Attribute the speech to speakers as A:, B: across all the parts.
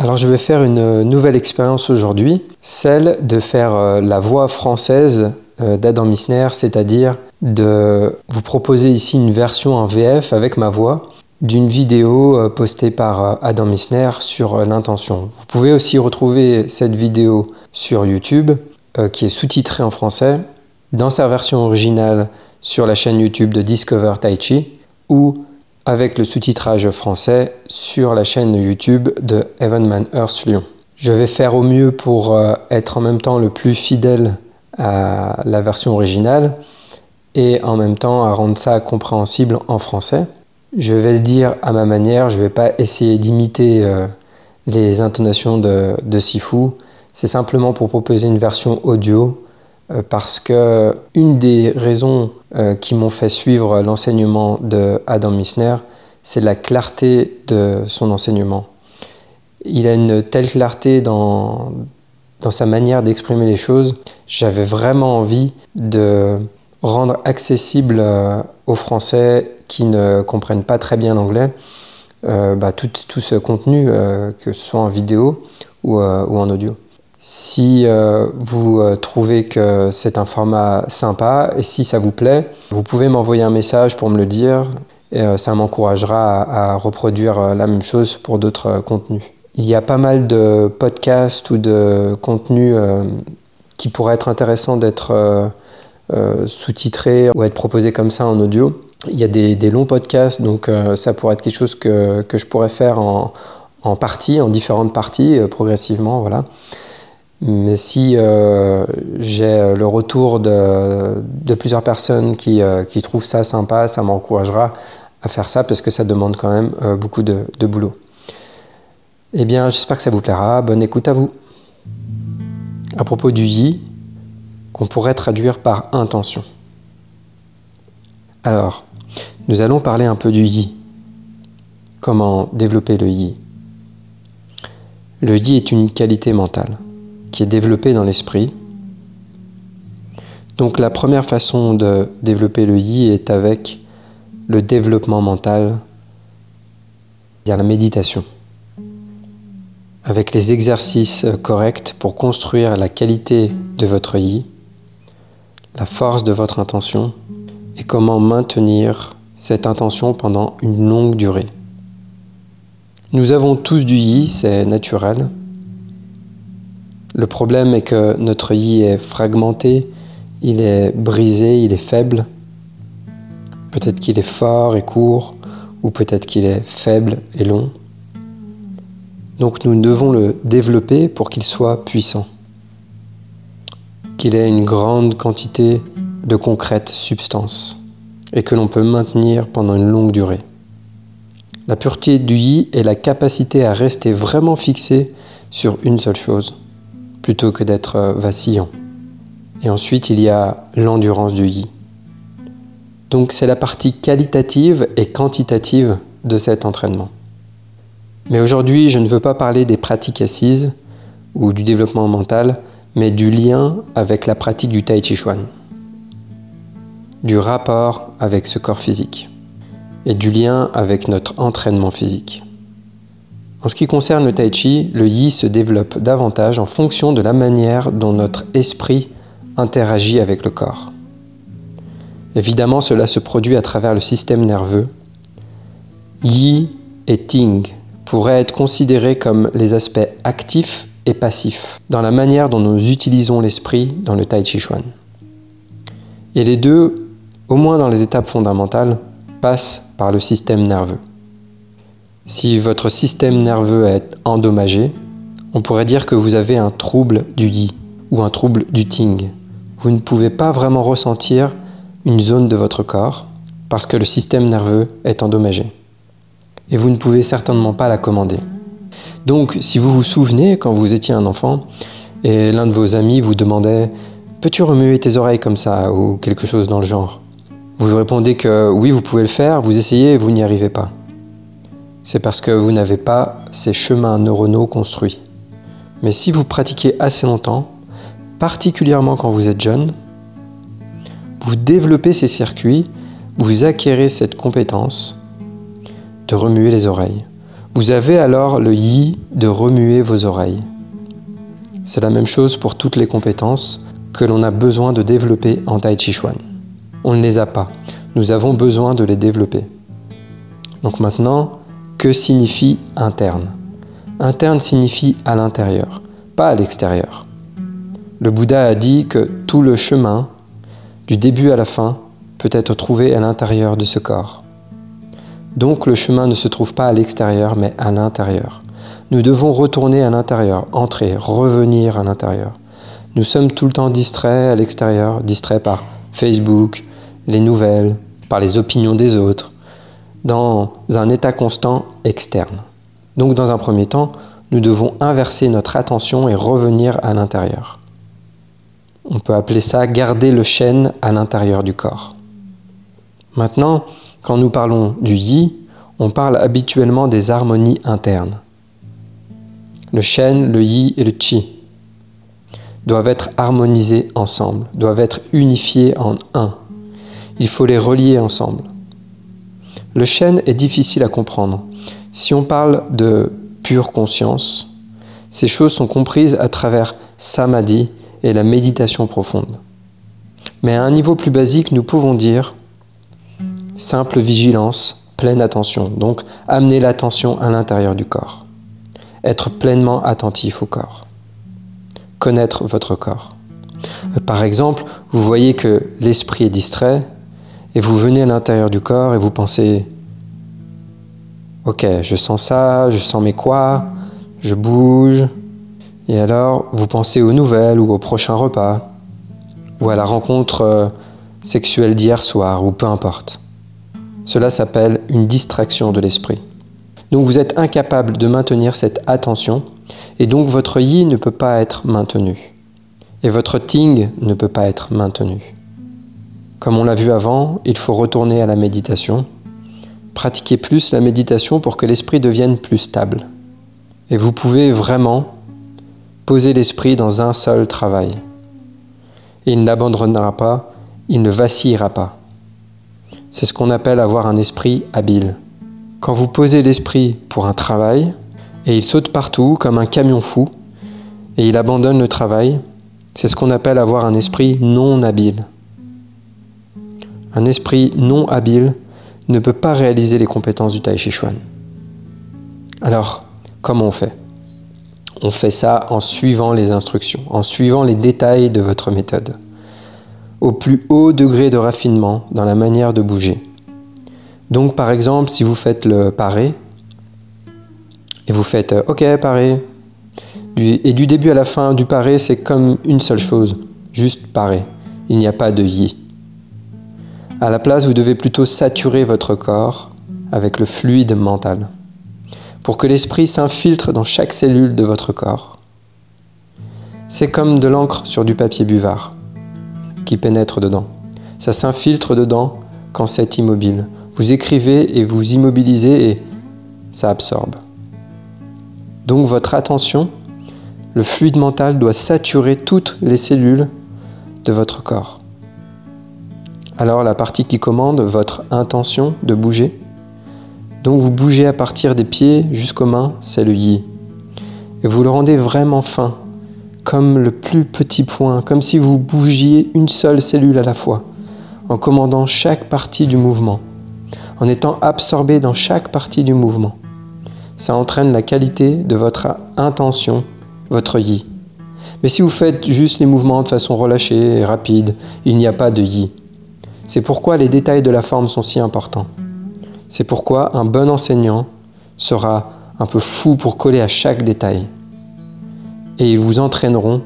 A: alors je vais faire une nouvelle expérience aujourd'hui, celle de faire euh, la voix française euh, d'Adam Missner, c'est-à-dire de vous proposer ici une version en VF avec ma voix d'une vidéo euh, postée par Adam Missner sur l'intention. Vous pouvez aussi retrouver cette vidéo sur YouTube qui est sous-titrée en français dans sa version originale sur la chaîne YouTube de Discover Tai Chi ou avec le sous-titrage français sur la chaîne YouTube de Evanman Earth Lyon. Je vais faire au mieux pour euh, être en même temps le plus fidèle à la version originale et en même temps à rendre ça compréhensible en français. Je vais le dire à ma manière, je ne vais pas essayer d'imiter euh, les intonations de, de Sifu. C'est simplement pour proposer une version audio euh, parce que une des raisons euh, qui m'ont fait suivre l'enseignement de Adam Missner, c'est la clarté de son enseignement. Il a une telle clarté dans, dans sa manière d'exprimer les choses. J'avais vraiment envie de rendre accessible euh, aux Français qui ne comprennent pas très bien l'anglais bah, tout, tout, ce contenu, que ce soit en vidéo ou en audio. Si euh, vous euh, trouvez que c'est un format sympa et si ça vous plaît, vous pouvez m'envoyer un message pour me le dire et euh, ça m'encouragera à, reproduire la même chose pour d'autres contenus. Il y a pas mal de podcasts ou de contenus qui pourraient être intéressants d'être sous-titrés ou être proposés comme ça en audio. Il y a des, longs podcasts, donc ça pourrait être quelque chose que, je pourrais faire en, en parties, en différentes parties, progressivement. Voilà. Mais si euh, j'ai le retour de, plusieurs personnes euh, qui, trouvent ça sympa, ça m'encouragera à faire ça parce que ça demande quand même euh, beaucoup de, boulot. Eh bien, j'espère que ça vous plaira. Bonne écoute à vous. À propos du yi, qu'on pourrait traduire par intention. Alors, nous allons parler un peu du yi. Comment développer le yi? Le yi est une qualité mentale qui est développé dans l'esprit. Donc la première façon de développer le yi est avec le développement mental, c'est-à-dire la méditation, avec les exercices corrects pour construire la qualité de votre yi, la force de votre intention et comment maintenir cette intention pendant une longue durée. Nous avons tous du yi, c'est naturel, le problème est que notre yi est fragmenté, il est brisé, il est faible. Peut-être qu'il est fort et court, ou peut-être qu'il est faible et long. Donc nous devons le développer pour qu'il soit puissant, qu'il ait une grande quantité de concrète substance et que l'on peut maintenir pendant une longue durée. La pureté du yi est la capacité à rester vraiment fixé sur une seule chose plutôt que d'être euh, vacillant. Et ensuite, il y a l'endurance du yi. Donc c'est la partie qualitative et quantitative de cet entraînement. Mais aujourd'hui, je ne veux pas parler des pratiques assises ou du développement mental, mais du lien avec la pratique du tai chi chuan, du rapport avec ce corps physique et du lien avec notre entraînement physique. En ce qui concerne le tai chi, le yi se développe davantage en fonction de la manière dont notre esprit interagit avec le corps. Évidemment, cela se produit à travers le système nerveux. Yi et Ting pourraient être considérés comme les aspects actifs et passifs dans la manière dont nous utilisons l'esprit dans le Tai Chi Chuan. Et les deux, au moins dans les étapes fondamentales, passent par le système nerveux. Si votre système nerveux est endommagé, on pourrait dire que vous avez un trouble du yi ou un trouble du ting. Vous ne pouvez pas vraiment ressentir une zone de votre corps parce que le système nerveux est endommagé. Et vous ne pouvez certainement pas la commander. Donc, si vous vous souvenez, quand vous étiez un enfant, et l'un de vos amis vous demandait Peux-tu remuer tes oreilles comme ça ou quelque chose dans le genre? Vous répondez que oui, vous pouvez le faire, vous essayez et vous n'y arrivez pas. C'est parce que vous n'avez pas ces chemins neuronaux construits. Mais si vous pratiquez assez longtemps, particulièrement quand vous êtes jeune, vous développez ces circuits, vous acquérez cette compétence de remuer les oreilles. Vous avez alors le yi de remuer vos oreilles. C'est la même chose pour toutes les compétences que l'on a besoin de développer en Tai Chi Chuan. On ne les a pas. Nous avons besoin de les développer. Donc maintenant, que signifie interne Interne signifie à l'intérieur, pas à l'extérieur. Le Bouddha a dit que tout le chemin, du début à la fin, peut être trouvé à l'intérieur de ce corps. Donc le chemin ne se trouve pas à l'extérieur, mais à l'intérieur. Nous devons retourner à l'intérieur, entrer, revenir à l'intérieur. Nous sommes tout le temps distraits à l'extérieur, distraits par Facebook, les nouvelles, par les opinions des autres, dans un état constant externe. Donc dans un premier temps, nous devons inverser notre attention et revenir à l'intérieur. On peut appeler ça garder le chêne à l'intérieur du corps. Maintenant, quand nous parlons du yi, on parle habituellement des harmonies internes. Le shen, le yi et le chi doivent être harmonisés ensemble, doivent être unifiés en un. Il faut les relier ensemble. Le shen est difficile à comprendre. Si on parle de pure conscience, ces choses sont comprises à travers samadhi et la méditation profonde. Mais à un niveau plus basique, nous pouvons dire simple vigilance, pleine attention. Donc amener l'attention à l'intérieur du corps. Être pleinement attentif au corps. Connaître votre corps. Euh, par exemple, vous voyez que l'esprit est distrait et vous venez à l'intérieur du corps et vous pensez Ok, je sens ça, je sens mes quoi, je bouge. Et alors, vous pensez aux nouvelles ou au prochain repas, ou à la rencontre euh, sexuelle d'hier soir, ou peu importe. Cela s'appelle une distraction de l'esprit. Donc vous êtes incapable de maintenir cette attention et donc votre yi ne peut pas être maintenu. Et votre ting ne peut pas être maintenu. Comme on l'a vu avant, il faut retourner à la méditation, pratiquer plus la méditation pour que l'esprit devienne plus stable. Et vous pouvez vraiment poser l'esprit dans un seul travail. Et il n'abandonnera pas, il ne vacillera pas. C'est ce qu'on appelle avoir un esprit habile. Quand vous posez l'esprit pour un travail, et il saute partout comme un camion fou, et il abandonne le travail, c'est ce qu'on appelle avoir un esprit non habile. Un esprit non habile ne peut pas réaliser les compétences du Tai Chi Chuan. Alors, comment on fait? On fait ça en suivant les instructions, en suivant les détails de votre méthode au plus haut degré de raffinement dans la manière de bouger. Donc par exemple, si vous faites le paré, et vous faites euh, OK, paré, et du début à la fin du paré, c'est comme une seule chose, juste paré. Il n'y a pas de yi. À la place, vous devez plutôt saturer votre corps avec le fluide mental, pour que l'esprit s'infiltre dans chaque cellule de votre corps. C'est comme de l'encre sur du papier buvard qui pénètre dedans. Ça s'infiltre dedans quand c'est immobile. Vous écrivez et vous immobilisez et ça absorbe. Donc votre attention, le fluide mental doit saturer toutes les cellules de votre corps. Alors la partie qui commande votre intention de bouger, donc vous bougez à partir des pieds jusqu'aux mains, c'est le yi. Et vous le rendez vraiment fin, comme le plus petit point, comme si vous bougiez une seule cellule à la fois, en commandant chaque partie du mouvement, en étant absorbé dans chaque partie du mouvement. Ça entraîne la qualité de votre intention, votre yi. Mais si vous faites juste les mouvements de façon relâchée et rapide, il n'y a pas de yi. C'est pourquoi les détails de la forme sont si importants. C'est pourquoi un bon enseignant sera un peu fou pour coller à chaque détail et ils vous entraîneront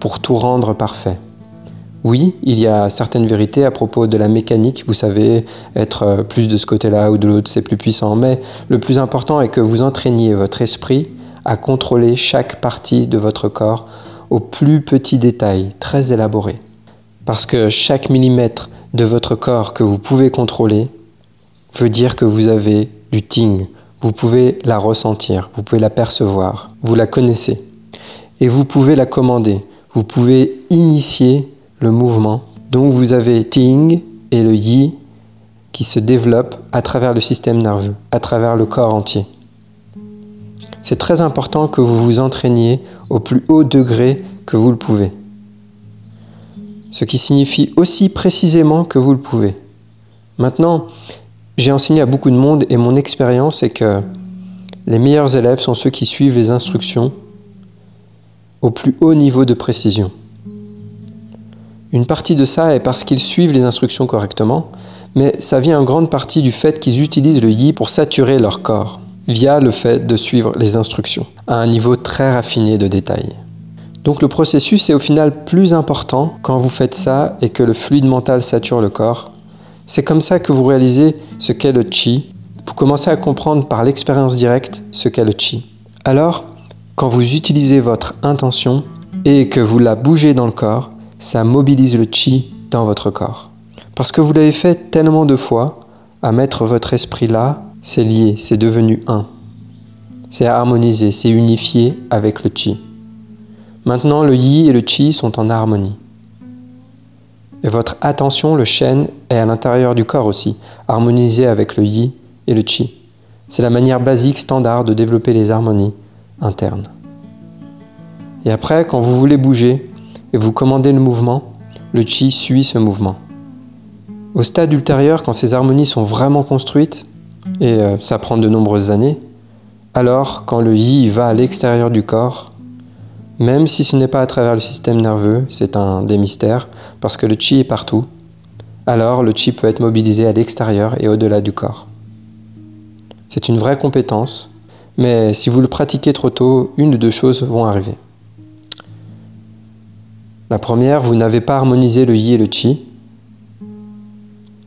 A: pour tout rendre parfait. Oui, il y a certaines vérités à propos de la mécanique, vous savez, être plus de ce côté-là ou de l'autre, c'est plus puissant, mais le plus important est que vous entraîniez votre esprit à contrôler chaque partie de votre corps au plus petit détail, très élaboré. Parce que chaque millimètre de votre corps que vous pouvez contrôler veut dire que vous avez du ting. Vous pouvez la ressentir, vous pouvez la percevoir, vous la connaissez. Et vous pouvez la commander, vous pouvez initier le mouvement. Donc vous avez ting et le yi qui se développent à travers le système nerveux, à travers le corps entier. C'est très important que vous vous entraîniez au plus haut degré que vous le pouvez. Ce qui signifie aussi précisément que vous le pouvez. Maintenant, j'ai enseigné à beaucoup de monde et mon expérience est que les meilleurs élèves sont ceux qui suivent les instructions au plus haut niveau de précision. Une partie de ça est parce qu'ils suivent les instructions correctement, mais ça vient en grande partie du fait qu'ils utilisent le yi pour saturer leur corps via le fait de suivre les instructions à un niveau très raffiné de détail. Donc le processus est au final plus important quand vous faites ça et que le fluide mental sature le corps. C'est comme ça que vous réalisez ce qu'est le chi. Vous commencez à comprendre par l'expérience directe ce qu'est le chi. Alors, quand vous utilisez votre intention et que vous la bougez dans le corps, ça mobilise le chi dans votre corps. Parce que vous l'avez fait tellement de fois, à mettre votre esprit là, c'est lié, c'est devenu un. C'est harmonisé, c'est unifié avec le chi. Maintenant, le yi et le chi sont en harmonie. Et votre attention, le shen, est à l'intérieur du corps aussi, harmonisé avec le yi et le chi. C'est la manière basique standard de développer les harmonies internes. Et après, quand vous voulez bouger et vous commandez le mouvement, le chi suit ce mouvement. Au stade ultérieur, quand ces harmonies sont vraiment construites, et euh, ça prend de nombreuses années, alors quand le yi va à l'extérieur du corps, même si ce n'est pas à travers le système nerveux, c'est un des mystères, parce que le chi est partout, alors le chi peut être mobilisé à l'extérieur et au-delà du corps. C'est une vraie compétence, mais si vous le pratiquez trop tôt, une de deux choses vont arriver. La première, vous n'avez pas harmonisé le yi et le chi,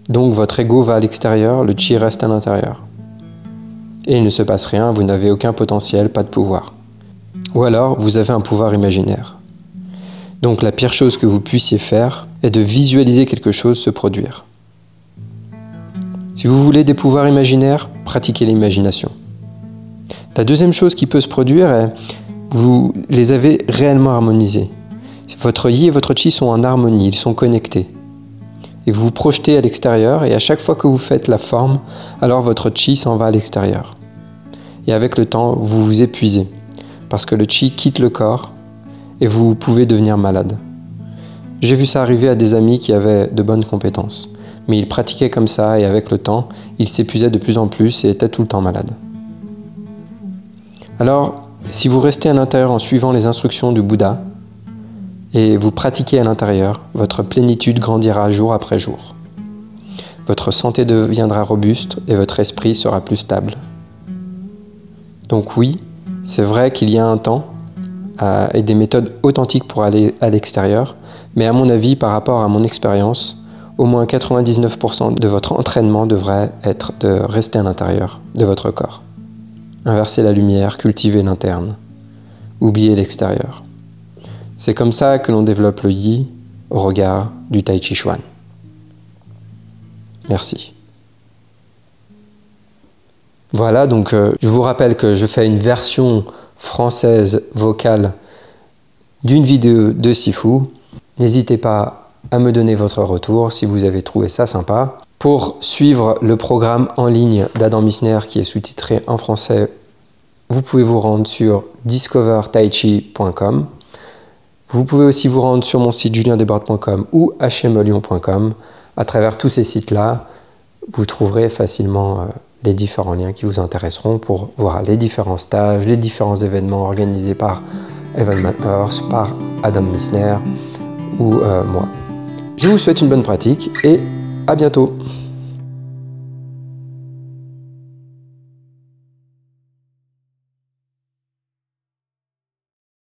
A: donc votre ego va à l'extérieur, le chi reste à l'intérieur. Et il ne se passe rien, vous n'avez aucun potentiel, pas de pouvoir. Ou alors, vous avez un pouvoir imaginaire. Donc la pire chose que vous puissiez faire est de visualiser quelque chose se produire. Si vous voulez des pouvoirs imaginaires, pratiquez l'imagination. La deuxième chose qui peut se produire est vous les avez réellement harmonisés. Votre yi et votre chi sont en harmonie, ils sont connectés. Et vous vous projetez à l'extérieur et à chaque fois que vous faites la forme, alors votre chi s'en va à l'extérieur. Et avec le temps, vous vous épuisez parce que le chi quitte le corps et vous pouvez devenir malade. J'ai vu ça arriver à des amis qui avaient de bonnes compétences, mais ils pratiquaient comme ça et avec le temps, ils s'épuisaient de plus en plus et étaient tout le temps malades. Alors, si vous restez à l'intérieur en suivant les instructions du Bouddha et vous pratiquez à l'intérieur, votre plénitude grandira jour après jour. Votre santé deviendra robuste et votre esprit sera plus stable. Donc oui, c'est vrai qu'il y a un temps euh, et des méthodes authentiques pour aller à l'extérieur, mais à mon avis, par rapport à mon expérience, au moins 99% de votre entraînement devrait être de rester à l'intérieur de votre corps. Inverser la lumière, cultiver l'interne, oublier l'extérieur. C'est comme ça que l'on développe le yi au regard du Tai Chi Chuan. Merci. Voilà, donc euh, je vous rappelle que je fais une version française vocale d'une vidéo de Sifu. N'hésitez pas à me donner votre retour si vous avez trouvé ça sympa. Pour suivre le programme en ligne d'Adam Missner qui est sous-titré en français, vous pouvez vous rendre sur discovertaichi.com. Vous pouvez aussi vous rendre sur mon site juliendebord.com ou hmlyon.com. À travers tous ces sites-là, vous trouverez facilement euh, les différents liens qui vous intéresseront pour voir les différents stages, les différents événements organisés par Evan Earth, par Adam Missner ou euh, moi. Je vous souhaite une bonne pratique et à bientôt